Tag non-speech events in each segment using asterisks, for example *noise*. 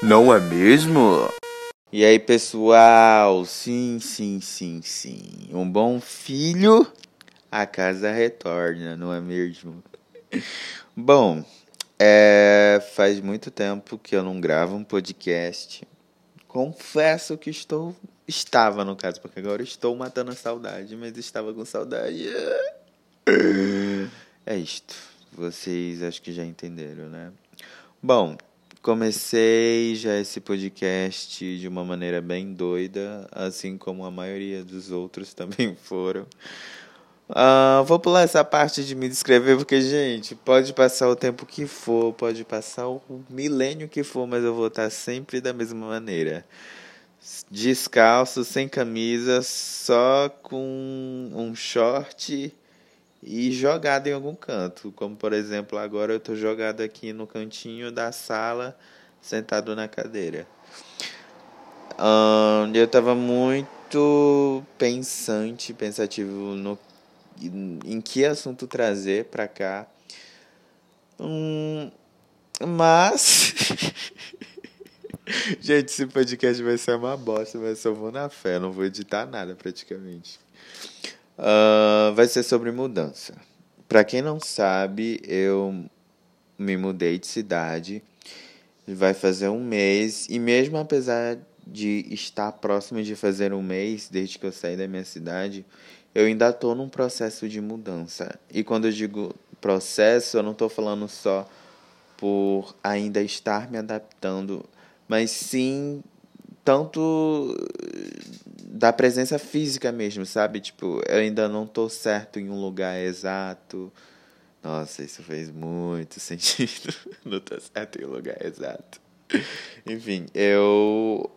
Não é mesmo? E aí, pessoal? Sim, sim, sim, sim. Um bom filho, a casa retorna, não é mesmo? Bom, é, faz muito tempo que eu não gravo um podcast. Confesso que estou. Estava, no caso, porque agora estou matando a saudade, mas estava com saudade. É isto. Vocês acho que já entenderam, né? Bom, comecei já esse podcast de uma maneira bem doida, assim como a maioria dos outros *laughs* também foram. Uh, vou pular essa parte de me descrever, porque, gente, pode passar o tempo que for, pode passar o milênio que for, mas eu vou estar sempre da mesma maneira. Descalço, sem camisa, só com um short e jogado em algum canto. Como, por exemplo, agora eu estou jogado aqui no cantinho da sala, sentado na cadeira. Eu estava muito pensante, pensativo no em que assunto trazer para cá. Hum, mas. *laughs* Gente, esse podcast vai ser uma bosta, mas eu vou na fé, não vou editar nada praticamente. Uh, vai ser sobre mudança. Para quem não sabe, eu me mudei de cidade. Vai fazer um mês. E mesmo apesar de estar próximo de fazer um mês, desde que eu saí da minha cidade, eu ainda estou num processo de mudança. E quando eu digo processo, eu não estou falando só por ainda estar me adaptando, mas sim tanto da presença física mesmo, sabe? Tipo, eu ainda não estou certo em um lugar exato. Nossa, isso fez muito *laughs* sentido. não estou certo em um lugar exato. Enfim, eu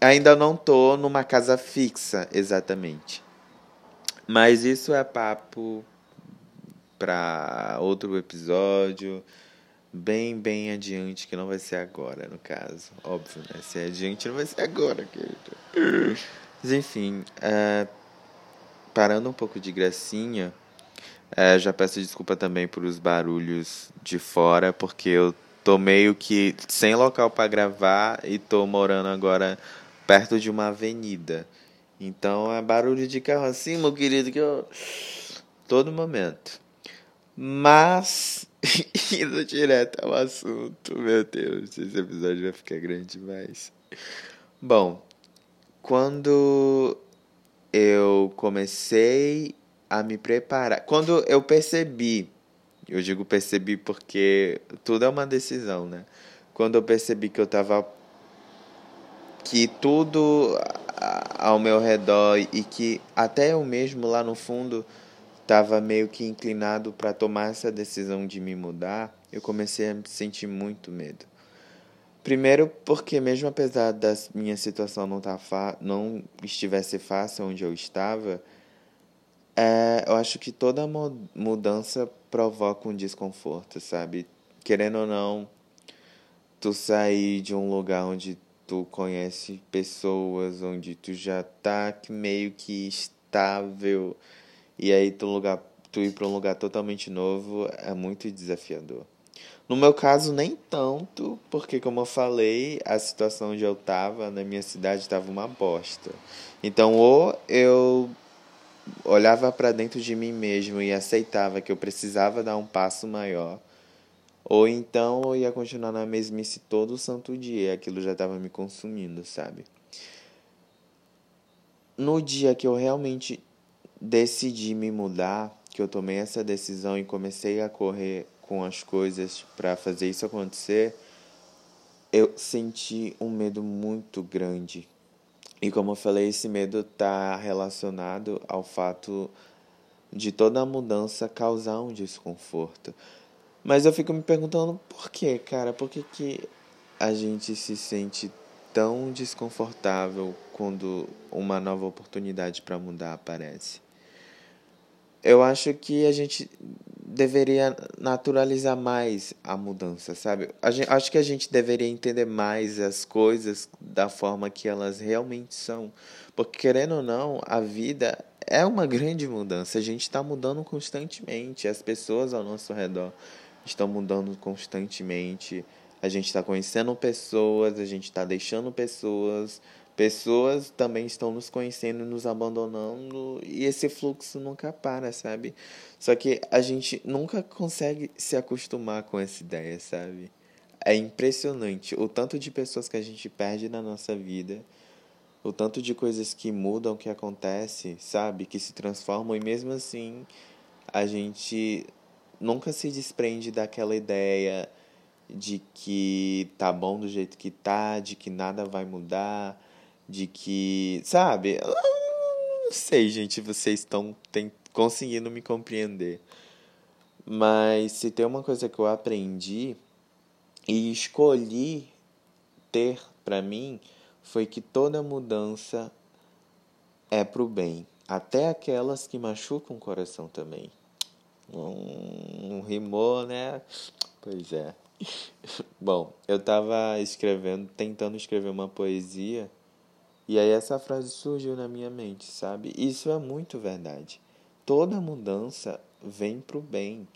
ainda não estou numa casa fixa exatamente. Mas isso é papo para outro episódio, bem, bem adiante, que não vai ser agora, no caso. Óbvio, né? Se é adiante, não vai ser agora, querido. Mas enfim, é, parando um pouco de gracinha, é, já peço desculpa também por os barulhos de fora, porque eu tô meio que sem local para gravar e tô morando agora perto de uma avenida. Então é barulho de carro assim, meu querido, que eu. Todo momento. Mas, *laughs* indo direto ao assunto, meu Deus, esse episódio vai ficar grande demais. Bom, quando eu comecei a me preparar, quando eu percebi, eu digo percebi porque tudo é uma decisão, né? Quando eu percebi que eu tava que tudo ao meu redor e que até eu mesmo lá no fundo estava meio que inclinado para tomar essa decisão de me mudar, eu comecei a sentir muito medo. Primeiro porque mesmo apesar da minha situação não, tá não estivesse fácil onde eu estava, é, eu acho que toda mudança provoca um desconforto, sabe? Querendo ou não, tu sair de um lugar onde tu conhece pessoas, onde tu já tá meio que estável e aí tu, lugar, tu ir para um lugar totalmente novo é muito desafiador. No meu caso, nem tanto, porque, como eu falei, a situação onde eu tava, na minha cidade, estava uma bosta. Então, ou eu olhava para dentro de mim mesmo e aceitava que eu precisava dar um passo maior ou então eu ia continuar na mesmice todo o santo dia, aquilo já estava me consumindo, sabe? No dia que eu realmente decidi me mudar, que eu tomei essa decisão e comecei a correr com as coisas para fazer isso acontecer, eu senti um medo muito grande. E como eu falei, esse medo está relacionado ao fato de toda a mudança causar um desconforto. Mas eu fico me perguntando por que, cara? Por que, que a gente se sente tão desconfortável quando uma nova oportunidade para mudar aparece? Eu acho que a gente deveria naturalizar mais a mudança, sabe? Gente, acho que a gente deveria entender mais as coisas da forma que elas realmente são. Porque, querendo ou não, a vida é uma grande mudança. A gente está mudando constantemente, as pessoas ao nosso redor estão mudando constantemente. a gente está conhecendo pessoas, a gente está deixando pessoas, pessoas também estão nos conhecendo e nos abandonando, e esse fluxo nunca para, sabe? Só que a gente nunca consegue se acostumar com essa ideia, sabe? É impressionante o tanto de pessoas que a gente perde na nossa vida, o tanto de coisas que mudam, que acontece, sabe? Que se transformam, e mesmo assim a gente nunca se desprende daquela ideia de que tá bom do jeito que tá, de que nada vai mudar, de que, sabe? Não sei, gente, vocês estão conseguindo me compreender. Mas se tem uma coisa que eu aprendi e escolhi ter para mim foi que toda mudança é pro bem, até aquelas que machucam o coração também. Não, não rimou, né? Pois é. *laughs* Bom, eu tava escrevendo, tentando escrever uma poesia, e aí essa frase surgiu na minha mente, sabe? Isso é muito verdade. Toda mudança vem pro bem.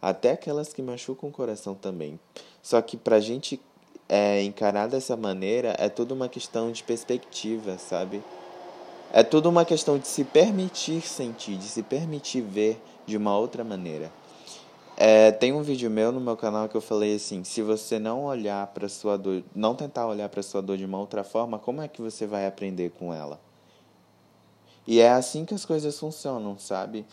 Até aquelas que machucam o coração também. Só que pra gente é, encarar dessa maneira é tudo uma questão de perspectiva, sabe? É tudo uma questão de se permitir sentir, de se permitir ver de uma outra maneira. É, tem um vídeo meu no meu canal que eu falei assim: se você não olhar para sua dor, não tentar olhar para sua dor de uma outra forma, como é que você vai aprender com ela? E é assim que as coisas funcionam, sabe?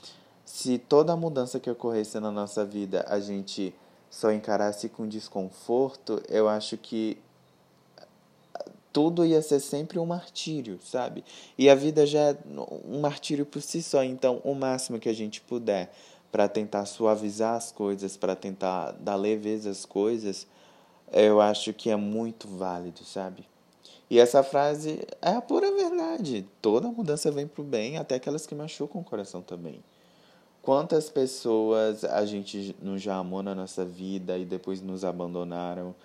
Se toda mudança que ocorresse na nossa vida a gente só encarasse com desconforto, eu acho que tudo ia ser sempre um martírio, sabe? E a vida já é um martírio por si só, então o máximo que a gente puder para tentar suavizar as coisas, para tentar dar leveza às coisas, eu acho que é muito válido, sabe? E essa frase é a pura verdade. Toda mudança vem pro bem, até aquelas que machucam o coração também. Quantas pessoas a gente não já amou na nossa vida e depois nos abandonaram?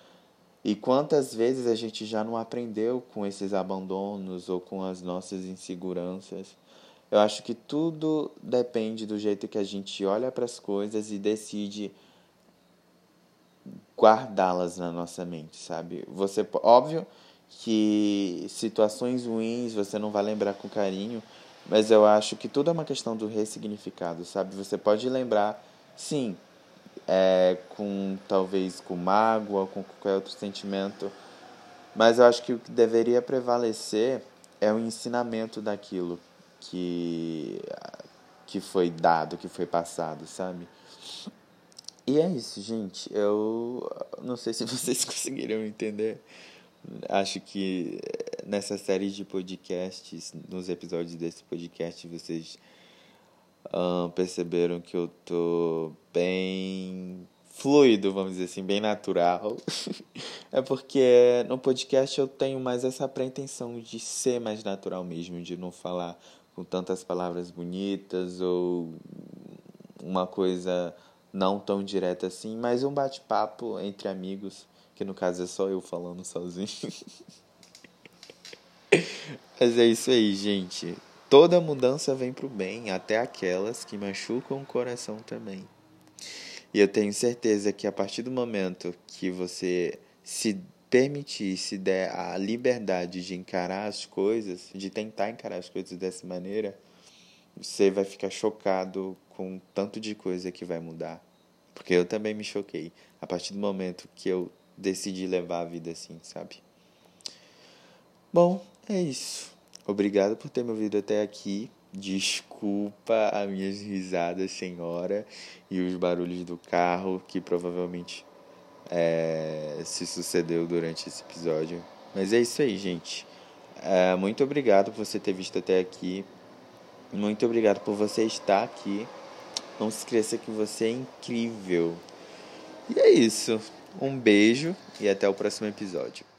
E quantas vezes a gente já não aprendeu com esses abandonos ou com as nossas inseguranças? Eu acho que tudo depende do jeito que a gente olha para as coisas e decide guardá-las na nossa mente, sabe? Você, óbvio que situações ruins você não vai lembrar com carinho, mas eu acho que tudo é uma questão do ressignificado, sabe? Você pode lembrar, sim, é, com talvez com mágoa, com qualquer outro sentimento, mas eu acho que o que deveria prevalecer é o ensinamento daquilo que que foi dado, que foi passado, sabe? E é isso, gente. Eu não sei se *laughs* vocês conseguiram entender. Acho que nessa série de podcasts, nos episódios desse podcast, vocês perceberam que eu tô bem fluido, vamos dizer assim, bem natural. *laughs* é porque no podcast eu tenho mais essa pretensão de ser mais natural mesmo, de não falar com tantas palavras bonitas ou uma coisa não tão direta assim, mas um bate-papo entre amigos, que no caso é só eu falando sozinho. *laughs* mas é isso aí, gente. Toda mudança vem pro bem, até aquelas que machucam o coração também. E eu tenho certeza que a partir do momento que você se permitir, se der a liberdade de encarar as coisas, de tentar encarar as coisas dessa maneira, você vai ficar chocado com tanto de coisa que vai mudar. Porque eu também me choquei a partir do momento que eu decidi levar a vida assim, sabe? Bom, é isso. Obrigado por ter me ouvido até aqui. Desculpa as minhas risadas sem hora e os barulhos do carro que provavelmente é, se sucedeu durante esse episódio. Mas é isso aí, gente. É, muito obrigado por você ter visto até aqui. Muito obrigado por você estar aqui. Não se esqueça que você é incrível. E é isso. Um beijo e até o próximo episódio.